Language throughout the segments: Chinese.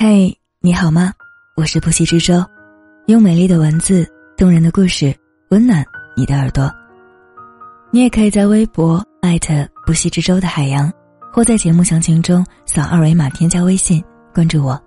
嘿，你好吗？我是不息之舟，用美丽的文字、动人的故事温暖你的耳朵。你也可以在微博艾特不息之舟的海洋，或在节目详情中扫二维码添加微信关注我。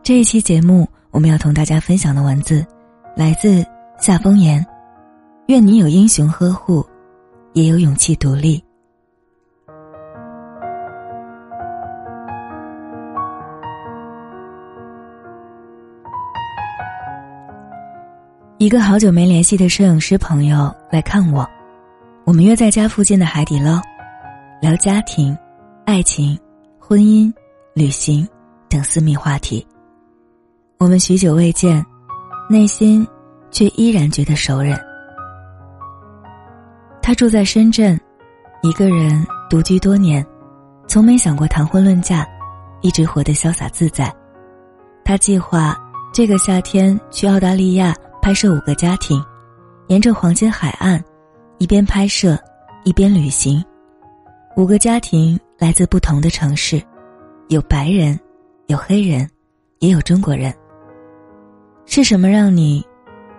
这一期节目我们要同大家分享的文字，来自夏风言。愿你有英雄呵护，也有勇气独立。一个好久没联系的摄影师朋友来看我，我们约在家附近的海底捞，聊家庭、爱情、婚姻、旅行等私密话题。我们许久未见，内心却依然觉得熟人。他住在深圳，一个人独居多年，从没想过谈婚论嫁，一直活得潇洒自在。他计划这个夏天去澳大利亚。拍摄五个家庭，沿着黄金海岸，一边拍摄，一边旅行。五个家庭来自不同的城市，有白人，有黑人，也有中国人。是什么让你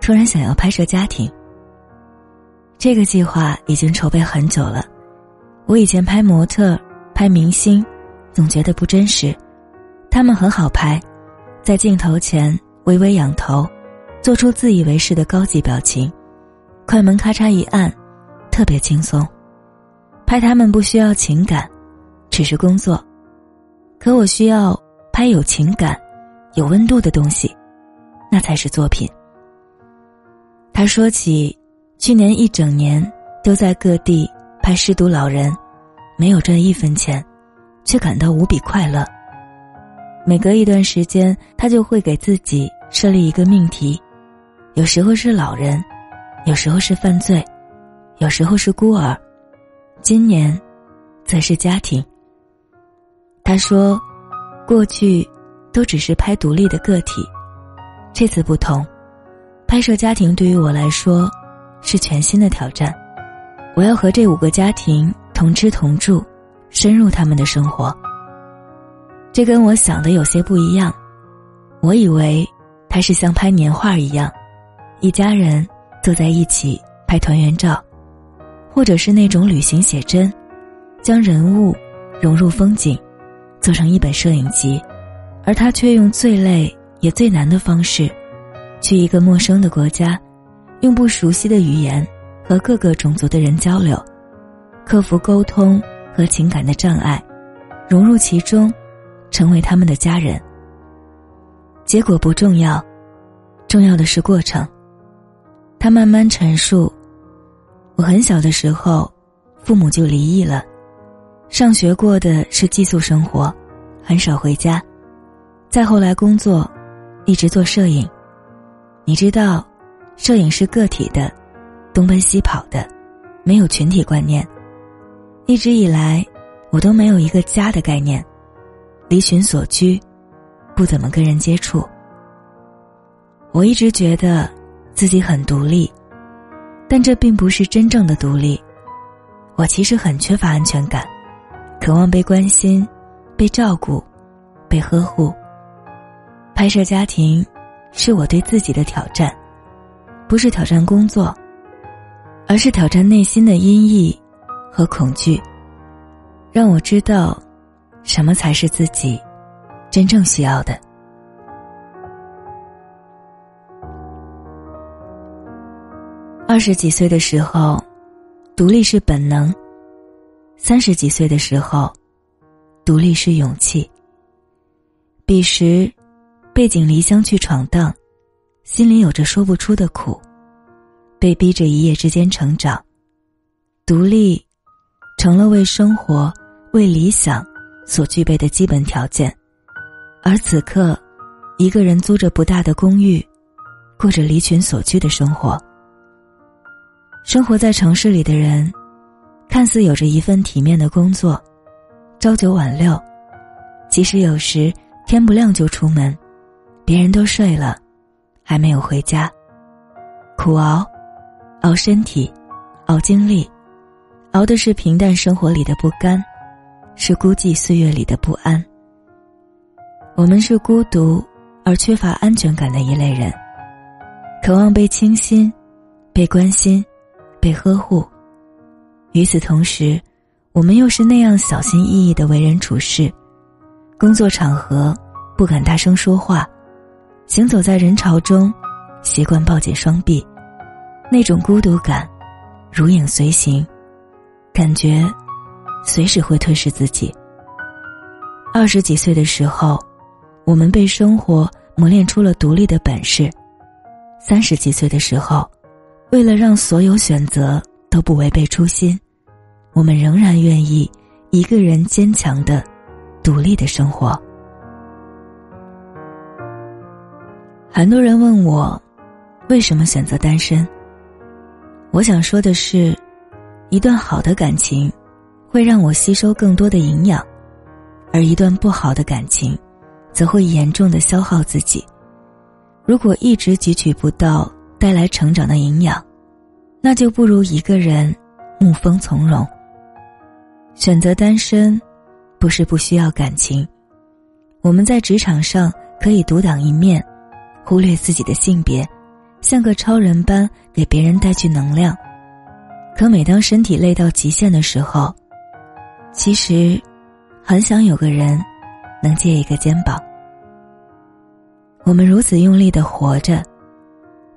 突然想要拍摄家庭？这个计划已经筹备很久了。我以前拍模特、拍明星，总觉得不真实。他们很好拍，在镜头前微微仰头。做出自以为是的高级表情，快门咔嚓一按，特别轻松。拍他们不需要情感，只是工作。可我需要拍有情感、有温度的东西，那才是作品。他说起，去年一整年都在各地拍失独老人，没有赚一分钱，却感到无比快乐。每隔一段时间，他就会给自己设立一个命题。有时候是老人，有时候是犯罪，有时候是孤儿，今年，则是家庭。他说，过去，都只是拍独立的个体，这次不同，拍摄家庭对于我来说，是全新的挑战。我要和这五个家庭同吃同住，深入他们的生活。这跟我想的有些不一样，我以为，他是像拍年画一样。一家人坐在一起拍团圆照，或者是那种旅行写真，将人物融入风景，做成一本摄影集，而他却用最累也最难的方式，去一个陌生的国家，用不熟悉的语言和各个种族的人交流，克服沟通和情感的障碍，融入其中，成为他们的家人。结果不重要，重要的是过程。他慢慢陈述：“我很小的时候，父母就离异了，上学过的是寄宿生活，很少回家。再后来工作，一直做摄影。你知道，摄影是个体的，东奔西跑的，没有群体观念。一直以来，我都没有一个家的概念，离群所居，不怎么跟人接触。我一直觉得。”自己很独立，但这并不是真正的独立。我其实很缺乏安全感，渴望被关心、被照顾、被呵护。拍摄家庭，是我对自己的挑战，不是挑战工作，而是挑战内心的阴翳和恐惧，让我知道，什么才是自己真正需要的。二十几岁的时候，独立是本能；三十几岁的时候，独立是勇气。彼时，背井离乡去闯荡，心里有着说不出的苦，被逼着一夜之间成长，独立，成了为生活、为理想所具备的基本条件。而此刻，一个人租着不大的公寓，过着离群所居的生活。生活在城市里的人，看似有着一份体面的工作，朝九晚六，其实有时天不亮就出门，别人都睡了，还没有回家。苦熬，熬身体，熬精力，熬的是平淡生活里的不甘，是孤寂岁月里的不安。我们是孤独而缺乏安全感的一类人，渴望被倾心、被关心、被呵护。与此同时，我们又是那样小心翼翼的为人处事，工作场合不敢大声说话，行走在人潮中，习惯抱紧双臂，那种孤独感，如影随形，感觉随时会吞噬自己。二十几岁的时候。我们被生活磨练出了独立的本事。三十几岁的时候，为了让所有选择都不违背初心，我们仍然愿意一个人坚强的、独立的生活。很多人问我，为什么选择单身？我想说的是，一段好的感情，会让我吸收更多的营养，而一段不好的感情。则会严重的消耗自己。如果一直汲取不到带来成长的营养，那就不如一个人沐风从容。选择单身，不是不需要感情。我们在职场上可以独当一面，忽略自己的性别，像个超人般给别人带去能量。可每当身体累到极限的时候，其实很想有个人能借一个肩膀。我们如此用力的活着，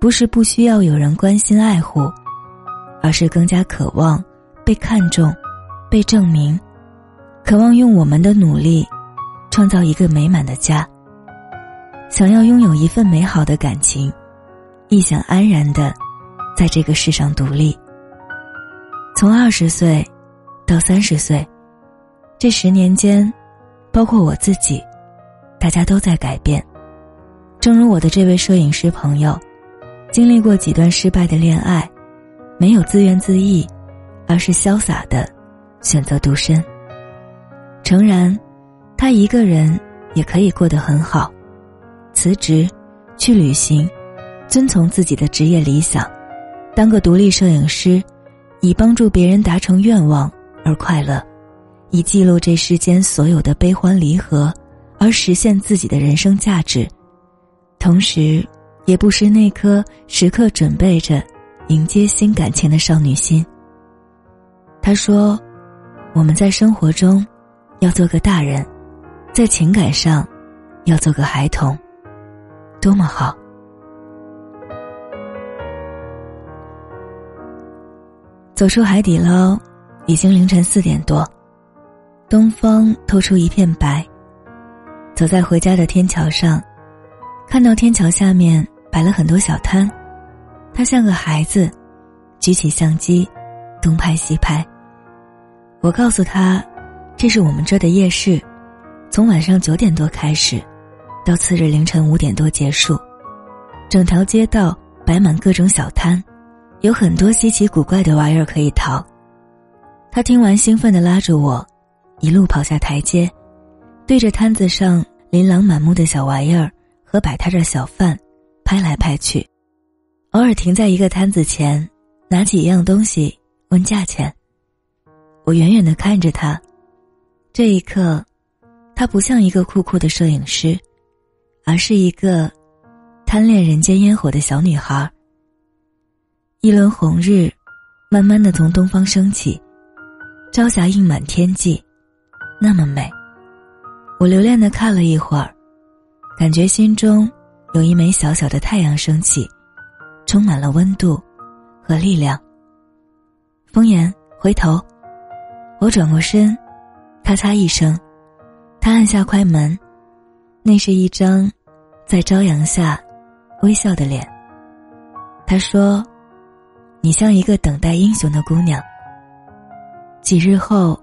不是不需要有人关心爱护，而是更加渴望被看重、被证明，渴望用我们的努力创造一个美满的家。想要拥有一份美好的感情，亦想安然的在这个世上独立。从二十岁到三十岁，这十年间，包括我自己，大家都在改变。正如我的这位摄影师朋友，经历过几段失败的恋爱，没有自怨自艾，而是潇洒的选择独身。诚然，他一个人也可以过得很好，辞职，去旅行，遵从自己的职业理想，当个独立摄影师，以帮助别人达成愿望而快乐，以记录这世间所有的悲欢离合，而实现自己的人生价值。同时，也不失那颗时刻准备着迎接新感情的少女心。他说：“我们在生活中要做个大人，在情感上要做个孩童，多么好！”走出海底捞，已经凌晨四点多，东方透出一片白。走在回家的天桥上。看到天桥下面摆了很多小摊，他像个孩子，举起相机，东拍西拍。我告诉他，这是我们这的夜市，从晚上九点多开始，到次日凌晨五点多结束，整条街道摆满各种小摊，有很多稀奇古怪的玩意儿可以淘。他听完兴奋地拉着我，一路跑下台阶，对着摊子上琳琅满目的小玩意儿。和摆摊的小贩拍来拍去，偶尔停在一个摊子前，拿起一样东西问价钱。我远远的看着他，这一刻，他不像一个酷酷的摄影师，而是一个贪恋人间烟火的小女孩。一轮红日，慢慢的从东方升起，朝霞映满天际，那么美。我留恋的看了一会儿。感觉心中有一枚小小的太阳升起，充满了温度和力量。风言回头，我转过身，咔嚓一声，他按下快门，那是一张在朝阳下微笑的脸。他说：“你像一个等待英雄的姑娘。”几日后，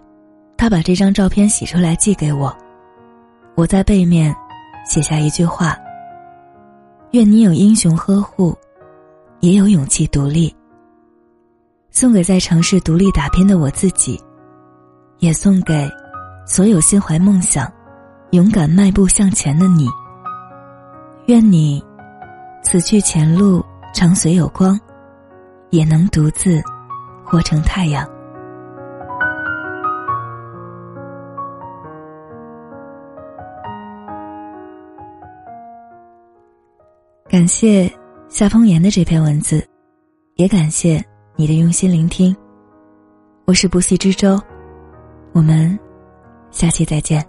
他把这张照片洗出来寄给我，我在背面。写下一句话：“愿你有英雄呵护，也有勇气独立。”送给在城市独立打拼的我自己，也送给所有心怀梦想、勇敢迈步向前的你。愿你此去前路常随有光，也能独自活成太阳。感谢夏风言的这篇文字，也感谢你的用心聆听。我是不息之舟，我们下期再见，